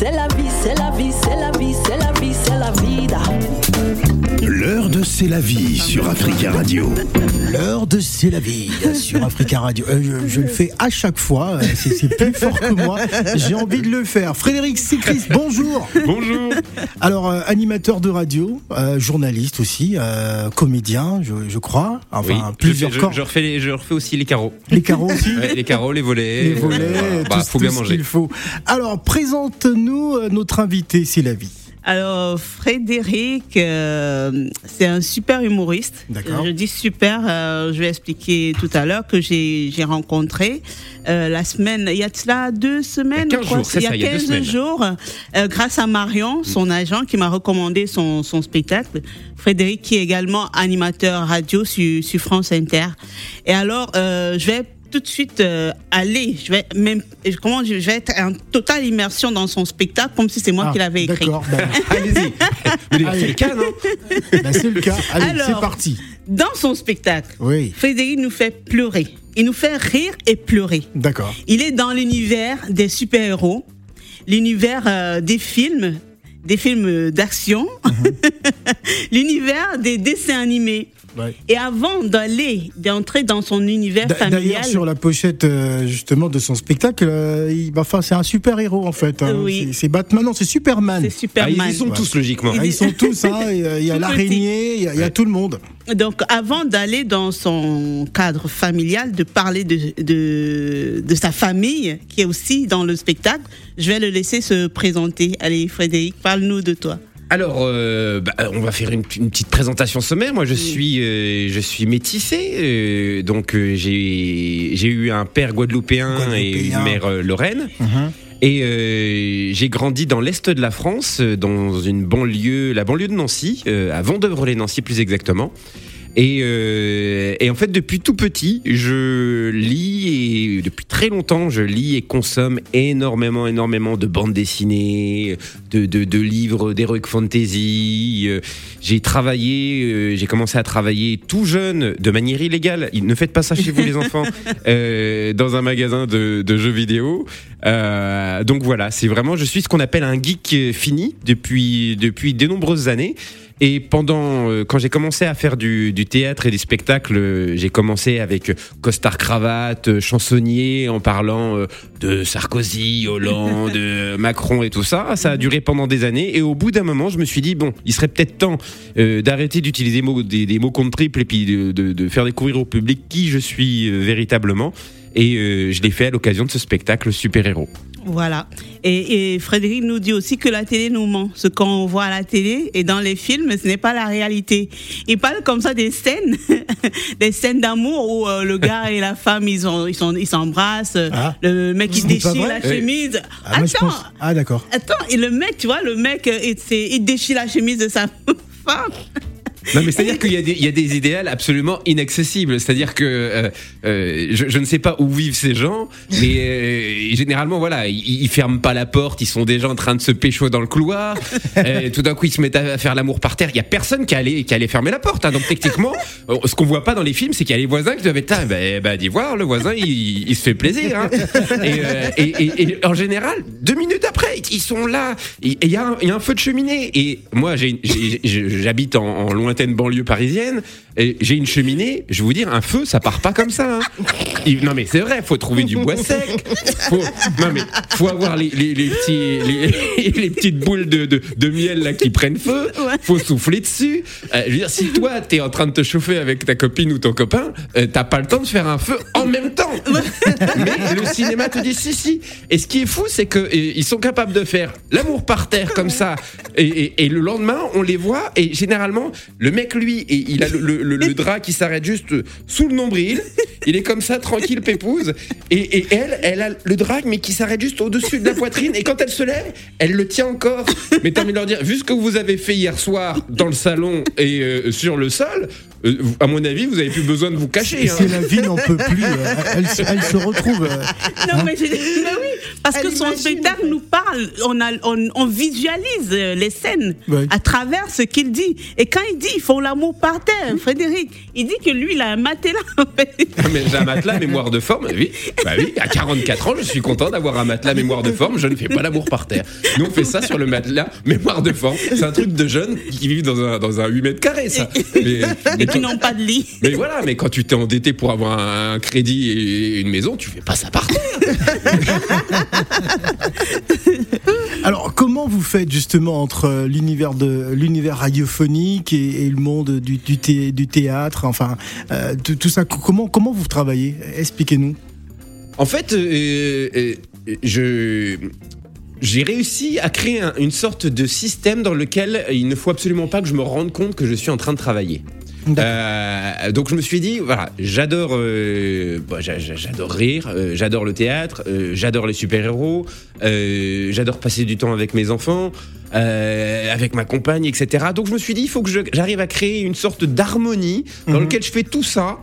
c'est la vie, c'est la vie, c'est la vie, c'est la vie, c'est la vida. L'heure de C'est la vie sur Africa Radio. L'heure de C'est la vie sur Africa Radio. Euh, je, je le fais à chaque fois, euh, c'est c'est plus fort que moi. J'ai envie de le faire. Frédéric Sicris, bonjour. Bonjour. Alors, euh, animateur de radio, euh, journaliste aussi, euh, comédien, je, je crois. Enfin, Oui, plusieurs je, corps. je, je refais les, je refais aussi les carreaux. Les carreaux aussi. Ouais, les carreaux, les volets. Les volets, euh, bah, tout, faut tout bien ce manger. qu'il faut. Alors, présente-nous notre invité, c'est la vie. Alors, Frédéric, euh, c'est un super humoriste. D'accord. Je dis super, euh, je vais expliquer tout à l'heure que j'ai j'ai rencontré euh, la semaine, il y a de cela deux semaines, Il y a 15 je crois, jours, il y a ça, il y a deux 15 semaines. jours, euh, grâce à Marion, son agent, qui m'a recommandé son, son spectacle. Frédéric, qui est également animateur radio sur, sur France Inter. Et alors, euh, je vais tout de suite euh, aller, je vais même, comment je je vais être en totale immersion dans son spectacle, comme si c'est moi Ah, qui l'avais écrit. D'accord, ben, Allez-y. C'est le cas, non ben, c'est le cas. Allez, c'est parti. Dans son spectacle, Oui, Frédéric nous fait pleurer. Il nous fait rire et pleurer. d'accord. Il est dans l'univers des super-héros, l'univers euh, des films, des films d'action, l'univers des dessins animés. Ouais. Et avant d'aller, d'entrer dans son univers familial, D'ailleurs, sur la pochette euh, justement de son spectacle, euh, il, bah, enfin, c'est un super héros en fait. hein. Oui. C'est- Batman, non, c'est Superman. c'est Ah, Superman. Ils y sont tous, logiquement. Ah, ils sont tous, hein, euh, il y a l'araignée, il y a- il y, a tout le monde. Donc, avant d'aller dans son cadre familial, de parler de, de, de sa famille, qui est aussi dans le spectacle, je vais le laisser se présenter. Allez, Frédéric, parle-nous de toi. Alors, euh, bah, on va faire une, une petite présentation sommaire. Moi, je suis, euh, je suis métissé, euh, donc euh, j'ai j'ai eu un père guadeloupéen, et une mère euh, lorraine. Et euh, j'ai grandi dans l'est de la France, euh, dans une banlieue, la banlieue de Nancy, euh, à Vendœuvre-les-Nancy plus exactement. Et, euh, et en fait, depuis tout petit, je lis et très longtemps, je lis et consomme énormément, énormément de bandes dessinées, de, de, de livres d'heroic fantasy. Euh, J'ai travaillé, euh, j'ai commencé à travailler tout jeune, de manière illégale. Ne faites pas ça chez vous, les enfants, euh, dans un magasin de, de jeux vidéo. Euh, donc voilà, c'est vraiment, je suis ce qu'on appelle un geek fini depuis depuis de nombreuses années. Et pendant, euh, quand j'ai commencé à faire du, du théâtre et des spectacles, euh, j'ai commencé avec costard cravate, euh, chansonnier, en parlant euh, de Sarkozy, Hollande, euh, Macron et tout ça. Ça a duré pendant des années. Et au bout d'un moment, je me suis dit bon, il serait peut-être temps euh, d'arrêter d'utiliser des mots, des, mots compte triple et puis de, de, de faire découvrir au public qui je suis euh, véritablement. Et euh, je l'ai fait à l'occasion de ce spectacle super-héros. Voilà. Et, et Frédéric nous dit aussi que la télé nous ment. Ce qu'on voit à la télé et dans les films, ce n'est pas la réalité. Il parle comme ça des scènes, des scènes d'amour où euh, le gars et la femme ils ont, ils sont, ils s'embrassent. Ah. le mec il déchire la chemise. Ah, Attends, pense- Ah, d'accord. attends. Et le mec, tu vois, le mec, euh, il déchire la chemise de sa femme. Non, mais c'est-à-dire qu'il y, a des- il y a des idéals absolument inaccessibles. C'est-à-dire que euh, euh, je, je ne sais pas où vivent ces gens, mais euh, généralement, voilà, ils, ils ferment pas la porte, ils sont déjà en train de se pécho dans le couloir. Tout d'un coup, ils se mettent à faire l'amour par terre. Il y a personne qui allait qui allait fermer la porte. hein. Donc techniquement, ce qu'on voit pas dans les films, c'est qu'il y a les voisins qui doivent être là. Ben, ben, d'y voir, le voisin, il, il se fait plaisir. hein. Et, et, et- et en général, deux minutes après, ils sont là. Et il y, a un- il y a un feu de cheminée. Et moi, j'habite en, en lointaine banlieue parisienne. Et J'ai une cheminée. Je vais vous dire, un feu, ça part pas comme ça. hein. Il- non mais c'est vrai, faut trouver du bois sec. Faut, non mais faut avoir les, les, les petits les, les petites boules de, de, de miel là qui prennent feu. Faut souffler dessus. Euh, je veux dire, si toi t'es en train de te chauffer avec ta copine ou ton copain, euh, t'as pas le temps de faire un feu en même temps. mais le cinéma te dit si si. Et ce qui est fou, c'est que euh, ils sont capables de faire l'amour par terre comme ça. Et, et- et le lendemain, on les voit. Et généralement, le mec lui, et il a le, le- le- le drap qui s'arrête juste sous le nombril. Il est comme ça, tranquille, pépouse. Et, et elle, elle a le drag, mais qui s'arrête juste au-dessus de la poitrine. Et quand elle se lève, elle le tient encore. Mais t'as envie de leur dire, vu ce que vous avez fait hier soir dans le salon et euh, sur le sol, euh, à mon avis, vous avez plus besoin de vous cacher. hein. C'est la vie n'en peut plus. euh, Elle, se- elle se retrouve. euh, Non, mais, je- mais oui, parce Elle que son spectacle nous parle, on, a, on, on visualise les scènes Ouais. à travers ce qu'il dit. Et quand il dit ils font l'amour par terre, Frédéric, il dit que lui, il a un matelas. en fait. Ah, mais j'ai un matelas mémoire de forme, oui. Bah oui, à 44 ans, je suis content d'avoir un matelas mémoire de forme. Je ne fais pas l'amour par terre. Nous, on fait ça sur le matelas mémoire de forme. C'est un truc de jeunes qui vivent dans un, dans un 8 mètres carrés, ça. Mais, mais qui n'ont pas de lit. mais voilà, mais quand tu t'es endetté pour avoir un crédit et une maison, tu fais pas ça par terre. Alors, comment vous faites justement entre l'univers de l'univers radiophonique et, et le monde du, du, thé- du théâtre, enfin euh, tout, tout ça Comment comment vous travaillez? Expliquez-nous. En fait, euh, euh, je j'ai réussi à créer un- une sorte de système dans lequel il ne faut absolument pas que je me rende compte que je suis en train de travailler. Euh, donc je me suis dit, voilà, j'adore, euh, bah, j'a- j'a- j'adore rire, euh, j'adore le théâtre, euh, j'adore les super-héros, euh, j'adore passer du temps avec mes enfants, euh, avec ma compagne, etc. Donc je me suis dit, il faut que j'arrive à créer une sorte d'harmonie dans Mhm. lequel je fais tout ça.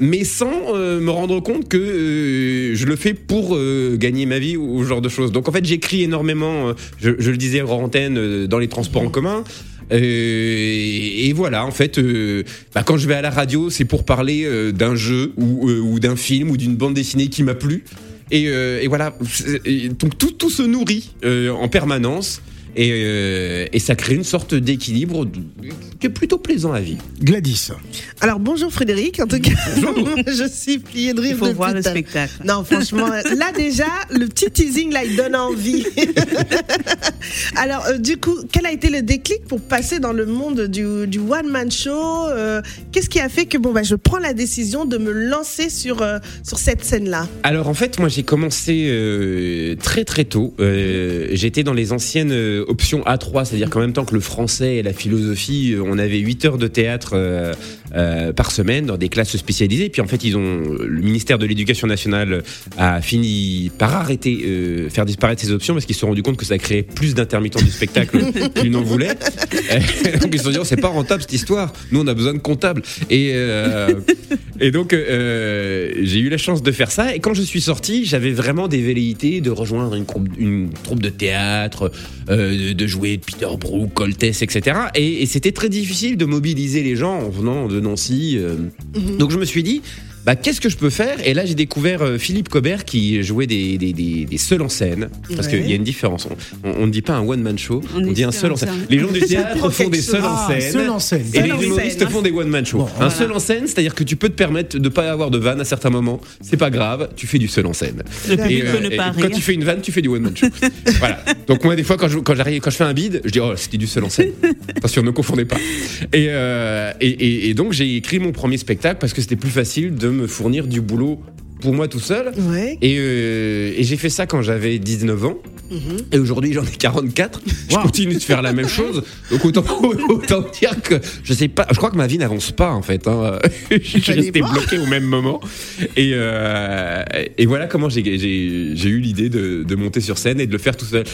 Mais sans euh, me rendre compte que euh, je le fais pour euh, gagner ma vie ou, ou ce genre de choses. Donc en fait, j'écris énormément, euh, je, je le disais hors antenne, euh, dans les transports en commun. Euh, et, voilà, en fait, euh, bah, quand je vais à la radio, c'est pour parler euh, d'un jeu ou, d'un film ou d'une bande dessinée qui m'a plu. Et, voilà, donc tout, tout se nourrit en permanence. Et, euh, et ça crée une sorte d'équilibre qui est plutôt plaisant à vivre. Gladys. Alors bonjour Frédéric, en tout cas, je suis pliée de rire Il faut voir le spectacle. Non, franchement, là déjà, le petit teasing là, il donne envie. Alors, euh, du coup, quel a été le déclic pour passer dans le monde du, du one man show euh, Qu'est-ce qui a fait que bon bah je prends la décision de me lancer sur euh, sur cette scène là Alors en fait, moi j'ai commencé euh, très très tôt. Euh, J'étais dans les anciennes euh, options A3, c'est-à-dire qu'en même temps que le français et la philosophie, euh, on avait 8 heures de théâtre euh, par semaine dans des classes spécialisées. Puis en fait, ils ont le ministère de l'Éducation nationale a fini par arrêter, euh, faire disparaître ces options parce qu'ils se sont rendus compte que ça créait plus d'intermittents du spectacle qu'ils n'en voulaient. Euh, donc ils se sont dit, oh, c'est pas rentable cette histoire. Nous, on a besoin de comptables. Et euh, et donc, j'ai eu la chance de faire ça. Et quand je suis sorti, j'avais vraiment des velléités de rejoindre une, troupe- une troupe de théâtre, de- de jouer Peter Brook, Coltès, etc. Et, et c'était très difficile de mobiliser les gens en venant de Nancy. euh. Donc, je me suis dit. Bah, qu'est-ce que je peux faire? Et là, j'ai découvert euh, Philippe Cobert qui jouait des, des, des, des seuls en scène. Parce Ouais. qu'il y a une différence. On, ne dit pas un one-man show, on, On dit un seul en scène. Les gens du théâtre font des seuls en Ah, scène. seul en scène. Et Seul les humoristes font des one-man shows. Bon, un voilà. seul en scène, c'est-à-dire que tu peux te permettre de pas avoir de vanne à certains moments. C'est pas grave, tu fais du seul en scène. Le public Et, euh, ne et quand tu fais une vanne, tu fais du one-man show. voilà. Donc moi, des fois, quand je, quand je fais un bide, je dis oh, c'était du seul en scène. Attention, ne confondez pas. Et, euh, et, et- et donc j'ai écrit mon premier spectacle parce que c'était plus facile de me fournir du boulot pour moi tout seul. Ouais. Et, euh, et j'ai fait ça quand j'avais 19 ans. Et aujourd'hui, j'en ai 44. Je continue de faire la même chose. Donc autant, autant dire que je sais pas. Je crois que ma vie n'avance pas en fait. Hein. je suis resté bloqué au même moment. Et, euh, et voilà comment j'ai eu l'idée de, de monter sur scène et de le faire tout seul.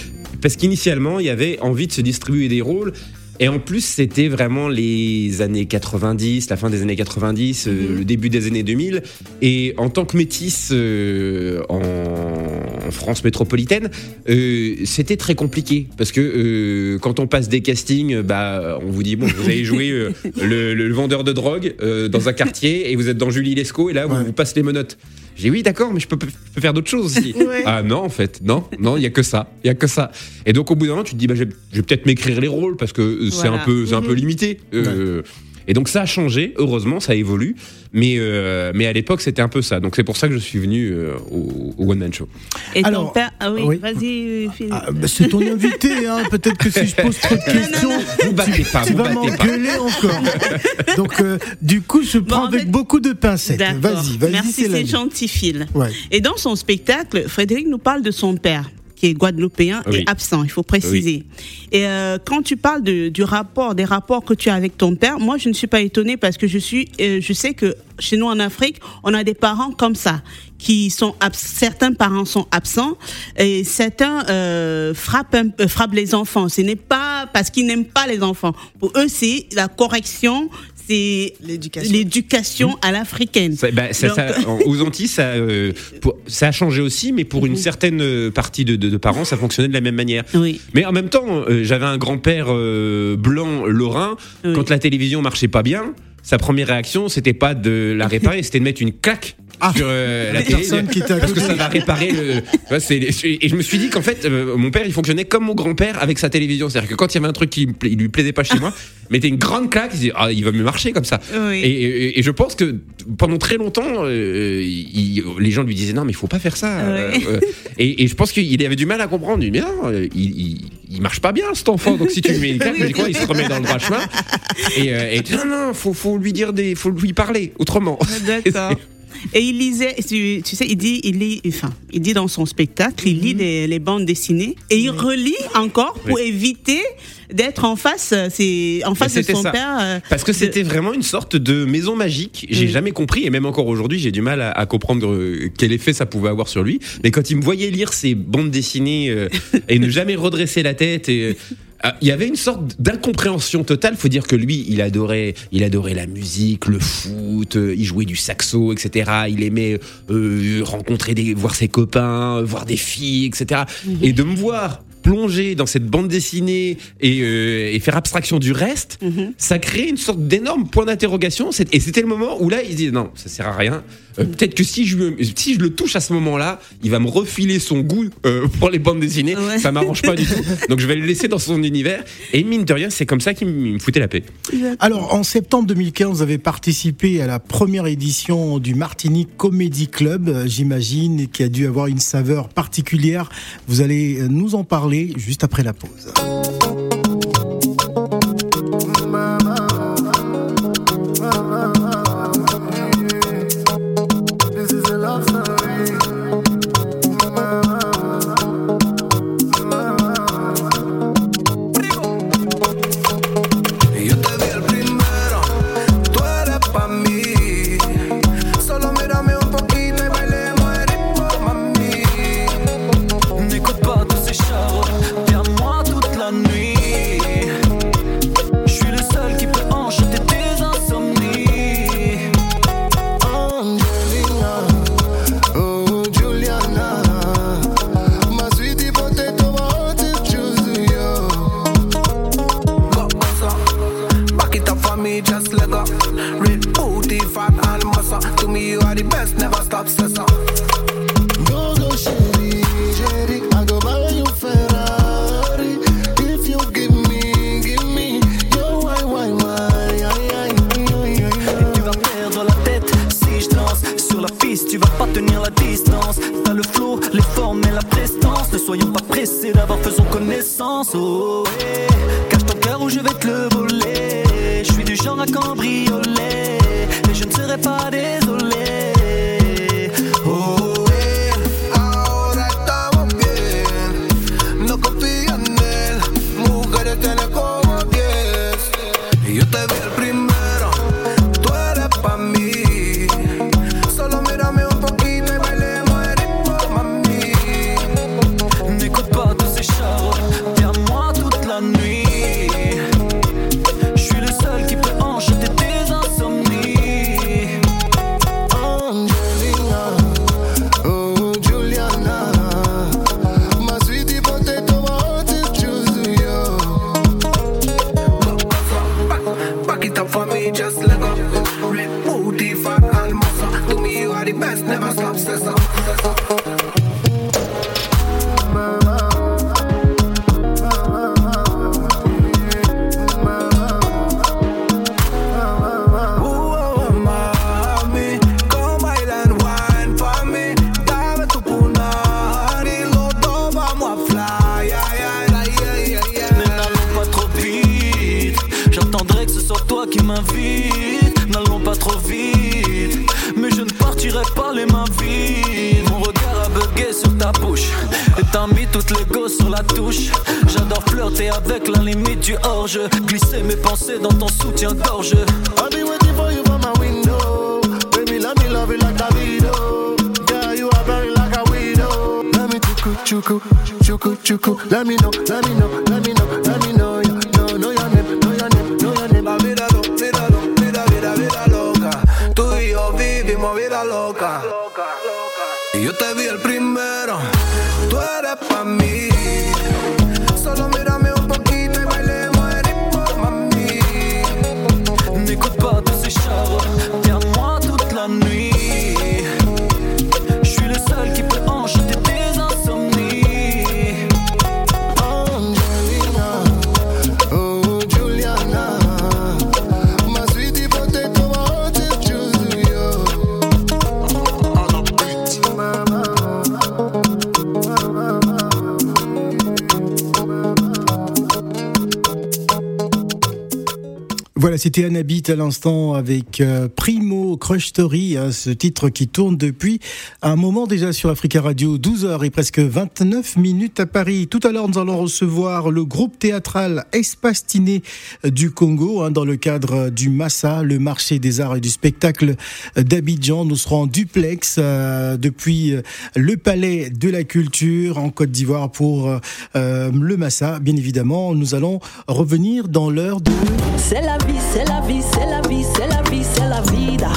Parce qu'initialement, il y avait envie de se distribuer des rôles. Et en plus, c'était vraiment les années 90, la fin des années 90, euh, le début des années 2000. Et en tant que métisse euh, en, en France métropolitaine, euh, c'était très compliqué. Parce que euh, quand on passe des castings, bah, on vous dit, bon, vous allez jouer euh, le, le vendeur de drogue euh, dans un quartier et vous êtes dans Julie Lescaut et là, Ouais. vous vous passe les menottes. J'ai dit, oui, d'accord, mais je peux, je peux faire d'autres choses aussi. Ouais. Ah non, en fait, non, non, il y a que ça, il y a que ça. Et donc au bout d'un moment, tu te dis, bah, je vais, peut-être m'écrire les rôles parce que euh, c'est Voilà. un peu, c'est un peu limité. Euh, Et donc ça a changé, heureusement, ça évolue. Mais, euh, mais à l'époque, c'était un peu ça. Donc c'est pour ça que je suis venu euh, au, au One Man Show. Et ton père. Ah oui, oui. vas-y, Philippe. Ah, bah, c'est ton invité, hein. peut-être que si je pose trop de questions, Vous battez pas, tu vous vas m'engueuler encore. Donc, euh, du coup, je prends en avec fait- beaucoup de pincettes. Vas-y, vas-y, Merci, c'est gentil, Phil. Ouais. Et dans son spectacle, Frédéric nous parle de son père qui est guadeloupéen Oui. et absent, il faut préciser. Et euh, quand tu parles de, du rapport, des rapports que tu as avec ton père, moi je ne suis pas étonnée parce que je suis, euh, je sais que chez nous en Afrique, on a des parents comme ça qui sont certains parents sont absents et certains euh, frappent frappent les enfants. Ce n'est pas parce qu'ils n'aiment pas les enfants. Pour eux, c'est la correction, c'est L'éducation. l'éducation à l'africaine. Ça, bah, ça- Donc- ça- en- aux Antilles, ça, euh, pour- ça a changé aussi, mais pour une certaine euh, partie de, de- de parents, ça fonctionnait de la même manière. Oui. Mais en même temps, euh, j'avais un grand-père euh, blanc lorrain. Oui. Quand la télévision marchait pas bien, sa première réaction, c'était pas de la réparer, c'était de mettre une claque. Ah. sur euh, la télé, parce que ça va réparer le. et je me suis dit qu'en fait, euh, mon père, il fonctionnait comme mon grand-père avec sa télévision. C'est-à-dire que quand il y avait un truc qui lui plaisait pas chez moi, il mettait une grande claque, il dit ah, il va mieux marcher comme ça. Oui. Et, et- et je pense que pendant très longtemps, euh, il- les gens lui disaient non, mais il faut pas faire ça. et, et je pense qu'il avait du mal à comprendre. Il dit mais non, il, il, il marche pas bien cet enfant. Donc si tu lui mets une claque, il dit quoi Il se remet dans le droit chemin. Et, non, non, faut, faut lui dire des, faut lui parler autrement. D'accord. Et il lisait, tu, tu sais, il dit, il lit, enfin, il dit dans son spectacle, il lit des- les bandes dessinées et il relit encore pour éviter d'être en face, euh, c'est en face de son ça. père. euh, Parce que de- c'était vraiment une sorte de maison magique. J'ai jamais compris, et même encore aujourd'hui, j'ai du mal à, à comprendre euh, quel effet ça pouvait avoir sur lui. Mais quand il me voyait lire ces bandes dessinées euh, et ne jamais redresser la tête, et, il y avait une sorte d'incompréhension totale. Faut dire que lui, il adorait, il adorait la musique, le foot, euh, il jouait du saxo, etc. Il aimait euh, rencontrer des, voir ses copains, voir des filles, etc. Et de me voir plonger dans cette bande dessinée et, euh, et faire abstraction du reste, Mhm. ça crée une sorte d'énorme point d'interrogation. Et c'était le moment où là, il dit non, ça sert à rien. Euh, Peut-être que si je, me- si je le touche à ce moment-là, il va me refiler son goût euh, pour les bandes dessinées. Ouais. Ça m'arrange pas du tout. Donc je vais le laisser dans son univers. Et mine de rien, c'est comme ça qu'il me foutait la paix. Alors, en septembre 2015, vous avez participé à la première édition du Martinique Comedy Club, j'imagine, qui a dû avoir une saveur particulière. Vous allez nous en parler juste après la pause. Red booty, fat and muscle. To me, you are the best, never stop, sessa. Go go, I go buy you Ferrari. If you give me, give me, yo, why, why, why, ay, ay, ay, ay, ay. Tu vas perdre la tête si je danse sur la piste. Tu vas pas tenir la distance. T'as le flow, les formes et la prestance. Ne soyons pas pressés d'avoir faisons connaissance. Oh, ouais. cache ton cœur ou je vais te le voler. Je suis du genre à cambrioler, mais je ne serai pas désolé. Oh, ouais. Flirter avec la limite du hors-jeu. Glisser mes pensées dans ton soutien-gorge. I'll be waiting for you from my window. Baby, let me love you like a video. Girl, you are very like a widow. Let me chuku chuku chuku chuku. Let me know, let me know, Voilà, c'était Annabit à l'instant avec euh, Primo Crush Story, hein, ce titre qui tourne depuis un moment déjà sur Africa Radio, 12h et presque 29 minutes à Paris. Tout à l'heure, nous allons recevoir le groupe théâtral Espastiné du Congo hein, dans le cadre du Massa, le marché des arts et du spectacle d'Abidjan. Nous serons duplex euh, depuis euh, le palais de la culture en Côte d'Ivoire pour le Massa. Bien évidemment, nous allons revenir dans l'heure de... C'est vie, c'est la vie, c'est la vie, c'est la vie, c'est la vida.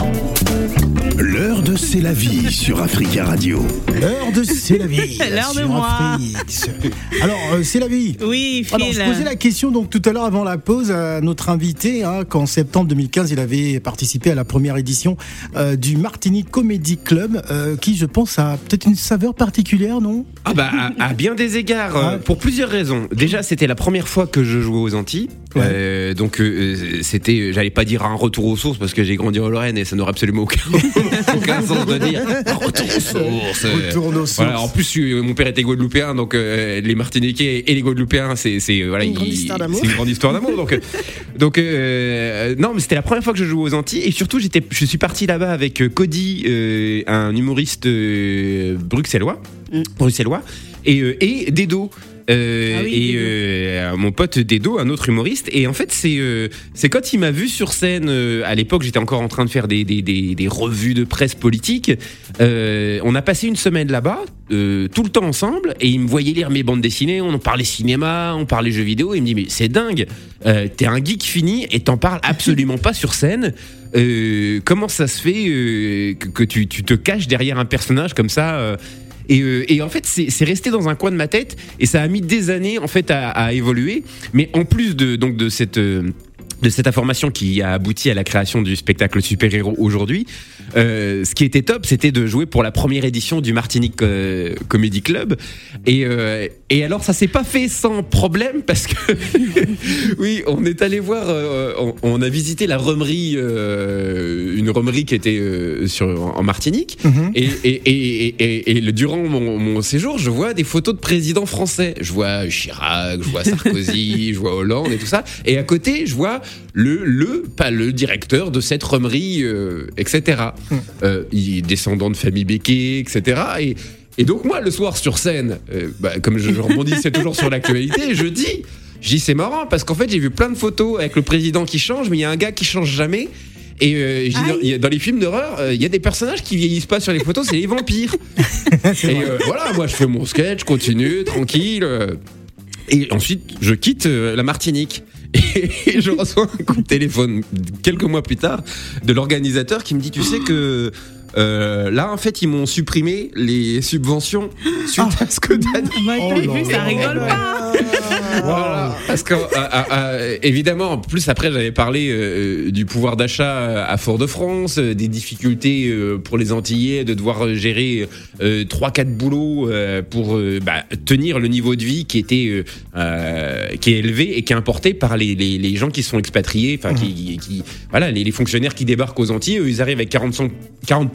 L'heure de C'est la vie sur Africa Radio. L'heure de C'est la vie. L'heure de sur moi. Afrique. Alors, euh, c'est la vie. Oui, Alors, Phil. je posais la question donc tout à l'heure avant la pause à notre invité, hein, qu'en septembre 2015, il avait participé à la première édition euh, du Martinique Comedy Club, euh, qui, je pense, a peut-être une saveur particulière, non? Ah bah à, à bien des égards, euh, Ouais. pour plusieurs raisons. Déjà, c'était la première fois que je jouais aux Antilles, Ouais. Euh, donc euh, c'était, j'allais pas dire un retour aux sources parce que j'ai grandi en Lorraine et ça n'aurait absolument aucun, aucun sens de dire un retour aux sources. Retourne aux sources. Voilà, en plus, euh, mon père était guadeloupéen, donc euh, les Martiniquais et les Guadeloupéens, c'est, c'est voilà, Une grande ils- histoire d'amour. c'est une grande histoire d'amour. Donc, donc non, mais c'était la première fois que je jouais aux Antilles et surtout, j'étais, je suis parti là-bas avec Cody, un humoriste bruxellois, Mm. bruxellois, et, et Dedo. Euh, Ah oui, et euh, mon pote Dedo, un autre humoriste. Et en fait, c'est euh, c'est quand il m'a vu sur scène. euh, à l'époque, j'étais encore en train de faire des, des, des, des revues de presse politique. Euh, on a passé une semaine là-bas, euh, tout le temps ensemble, et il me voyait lire mes bandes dessinées. On en parlait cinéma, on parlait jeux vidéo. Et il me dit mais c'est dingue, euh, t'es un geek fini et t'en parles absolument pas sur scène. Euh, comment ça se fait euh, que, que tu, tu te caches derrière un personnage comme ça euh, et, euh, et en fait, c'est resté dans un coin de ma tête et ça a mis des années en fait à, à évoluer. Mais en plus de donc de cette euh, de cette information qui a abouti à la création du spectacle super-héros aujourd'hui, euh, ce qui était top, c'était de jouer pour la première édition du Martinique euh, Comedy Club. Et, euh, et alors, ça s'est pas fait sans problème parce que, oui, on est allé voir, euh, on, on a visité la remerie, euh, une remerie qui était euh, sur, en Martinique. Mhm. Et, et, et, et, et- et le- durant mon, mon séjour, je vois des photos de présidents français. Je vois Chirac, je vois Sarkozy, je vois Hollande et tout ça. Et à côté, je vois le, le pas le directeur de cette remerie, euh, etc. Euh, il est descendant de famille Becquet, etc. Et, et donc moi, le soir sur scène, euh, bah, comme je, je rebondissais toujours sur l'actualité, je dis, je dis c'est marrant parce qu'en fait j'ai vu plein de photos avec le président qui change, mais il y a un gars qui change jamais. Et euh, je dis, dans, il y a- dans les films d'horreur, euh, il y a des personnages qui vieillissent pas sur les photos, c'est les vampires. et euh, voilà, moi je fais mon sketch, je continue, tranquille. et ensuite, je quitte la Martinique. Et je reçois un coup de téléphone quelques mois plus tard de l'organisateur qui me dit Tu sais que euh, là, en fait, ils m'ont supprimé les subventions suite à ce que t'as dit. Bah, Oh vu, ça là rigole pas. Voilà. Parce que, ah, ah, évidemment, en plus, après, j'avais parlé euh, du pouvoir d'achat à Fort-de-France, euh, des difficultés euh, pour les Antillais de devoir euh, gérer euh, trois, quatre boulots euh, pour euh, bah, tenir le niveau de vie qui était euh, euh, qui est élevé et qui est importé par les, les, les gens qui sont expatriés, enfin qui, qui voilà les, les fonctionnaires qui débarquent aux Antilles, eux, ils arrivent avec 40,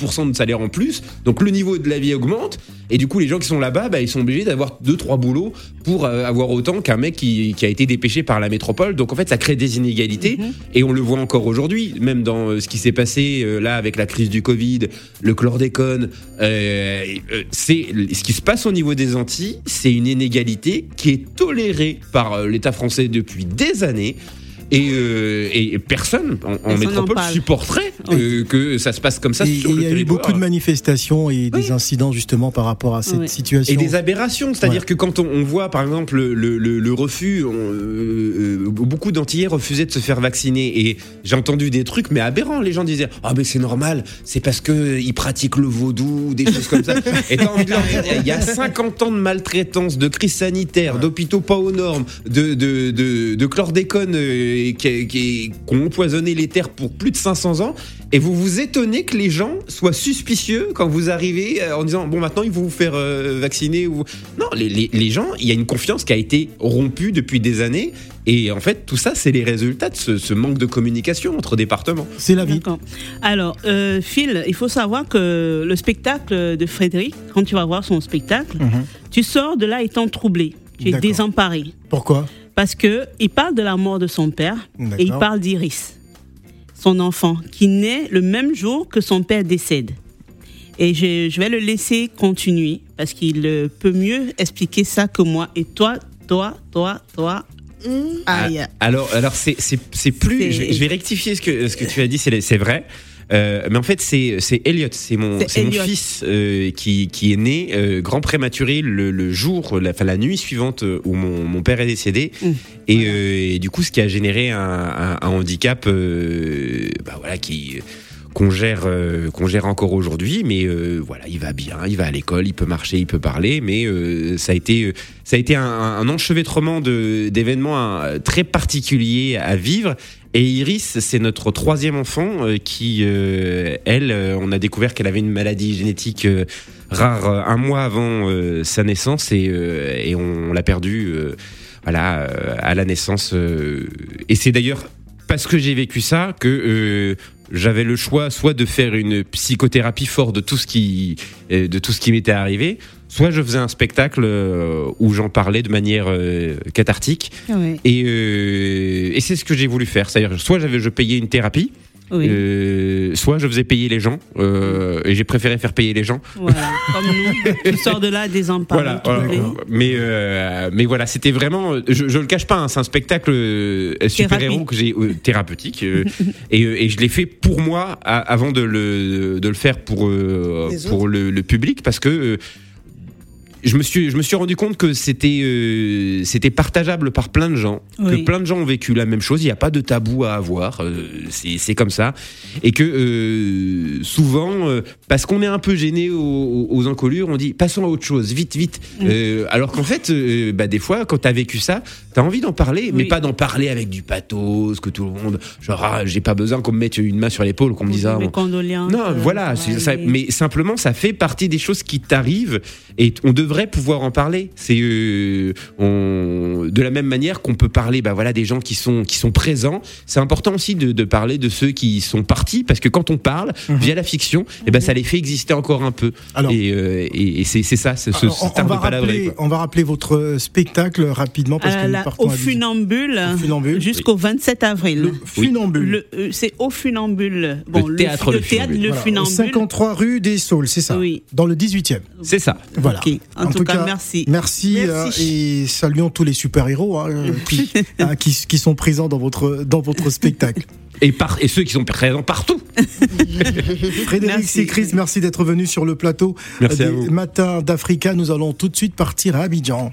40% de salaire en plus, donc le niveau de la vie augmente et du coup les gens qui sont là-bas, bah, ils sont obligés d'avoir deux trois boulots pour euh, avoir autant qu'un mec qui, qui a été dépêché par la métropole. Donc en fait ça crée des inégalités et on le voit encore aujourd'hui, même dans euh, ce qui s'est passé euh, là avec la crise du Covid, le chlordécone. c'est ce qui se passe au niveau des Antilles, c'est une inégalité qui est tolérée par l'État français depuis des années. Et, euh, et- personne en, en métropole supporterait euh, que ça se passe comme ça Et sur il le y a eu beaucoup de manifestations et des incidents justement par rapport à cette situation. Et des aberrations, c'est-à-dire Ouais. que quand on, on voit par exemple le, le- le refus, on, euh, beaucoup d'Antillais refusaient de se faire vacciner et j'ai entendu des trucs mais aberrants. Les gens disaient ah mais c'est normal, c'est parce que ils pratiquent le vaudou, des choses comme ça. Et t'as envie de leur dire il y a 50 ans de maltraitance, de crise sanitaire, d'hôpitaux pas aux normes, de de de, de chlordécone euh, qui, qui, qui ont empoisonné les terres pour plus de 500 ans. Et vous vous étonnez que les gens soient suspicieux quand vous arrivez euh, en disant bon maintenant il faut vous faire euh, vacciner ou non les, les, les gens il y a une confiance qui a été rompue depuis des années et en fait tout ça c'est les résultats de ce, ce manque de communication entre départements. C'est la vie. Alors, euh, Phil, il faut savoir que le spectacle de Frédéric, quand tu vas voir son spectacle, Mhm. tu sors de là étant troublé. Tu es désemparé. Pourquoi? Parce que il parle de la mort de son père et il parle d'Iris, son enfant, qui naît le même jour que son père décède. Et je, je vais le laisser continuer parce qu'il euh, peut mieux expliquer ça que moi. Et toi, toi, toi, toi. Aïe. Ah, Alors, alors c'est c'est c'est plus. Je, vais- je vais rectifier ce que ce que tu as dit. C'est c'est vrai. Euh, mais en fait, c'est c'est Elliot, c'est mon C'est mon fils euh, qui qui est né euh, grand prématuré le, le jour, la, enfin, la nuit suivante où mon, mon père est décédé. Mm. Et, et du coup, ce qui a généré un, un, un handicap, bah voilà, qui qu'on gère euh, qu'on gère encore aujourd'hui mais euh, voilà il va bien il va à l'école il peut marcher il peut parler mais euh, ça a été ça a été un, un enchevêtrement d'événements euh, très particuliers à vivre. Et Iris c'est notre troisième enfant euh, qui euh, elle on a découvert qu'elle avait une maladie génétique rare un mois avant sa naissance et, et on l'a perdue voilà à la naissance et c'est d'ailleurs parce que j'ai vécu ça que euh, j'avais le choix soit de faire une psychothérapie fort de tout ce qui euh, de tout ce qui m'était arrivé, soit je faisais un spectacle euh, où j'en parlais de manière euh, cathartique Oui. et, euh, et c'est ce que j'ai voulu faire. C'est-à-dire soit j'avais je payais une thérapie, Oui. euh, soit je faisais payer les gens euh, et j'ai préféré faire payer les gens. Voilà, comme nous. Tu sors de là. Voilà, tu voilà. mais euh, mais voilà, c'était vraiment, je, je le cache pas, hein, c'est un spectacle euh, super héros que j'ai euh, thérapeutique euh, et, euh, et je l'ai fait pour moi a- avant de le de le faire pour euh, pour le, le public parce que euh, je me suis je me suis rendu compte que c'était euh, c'était partageable par plein de gens Oui. que plein de gens ont vécu la même chose il n'y a pas de tabou à avoir euh, c'est comme ça et que euh, souvent euh, parce qu'on est un peu gêné aux, aux encolures on dit passons à autre chose vite vite Mm. Alors qu'en fait bah, des fois quand t'as vécu ça t'as envie d'en parler mais pas d'en parler avec du pathos que tout le monde genre ah, j'ai pas besoin qu'on me mette une main sur l'épaule qu'on me dise ah, bon, condoléances. non, voilà, ça- mais simplement ça fait partie des choses qui t'arrivent et on devrait pouvoir en parler. C'est euh, on- de la même manière qu'on peut parler, bah voilà, des gens qui sont qui sont présents. C'est important aussi de, de parler de ceux qui sont partis parce que quand on parle via la fiction, et ben ça les fait exister encore un peu. Mhm. Alors- et, euh, et, et c'est c'est ça, ce, ce on, on va rappeler, quoi. on va rappeler votre spectacle rapidement parce Euh, que là, nous partons au funambule, Au Funambule. jusqu'au 27 avril. Le funambule. Le- euh, c'est au funambule. Bon, Le théâtre le, Le théâtre Funambule. le Voilà, au funambule. 53 rue des Saules, c'est ça Oui. Dans le 18e. C'est ça. Voilà. En, tout, cas, merci. Merci, Merci. euh, et saluons tous les super-héros hein, euh, qui, hein, qui, qui sont présents dans votre, dans votre spectacle. Et par et ceux qui sont présents partout. Frédéric Merci. Sicris, merci d'être venu sur le plateau Merci à des vous. Matins d'Africa. Nous allons tout de suite partir à Abidjan.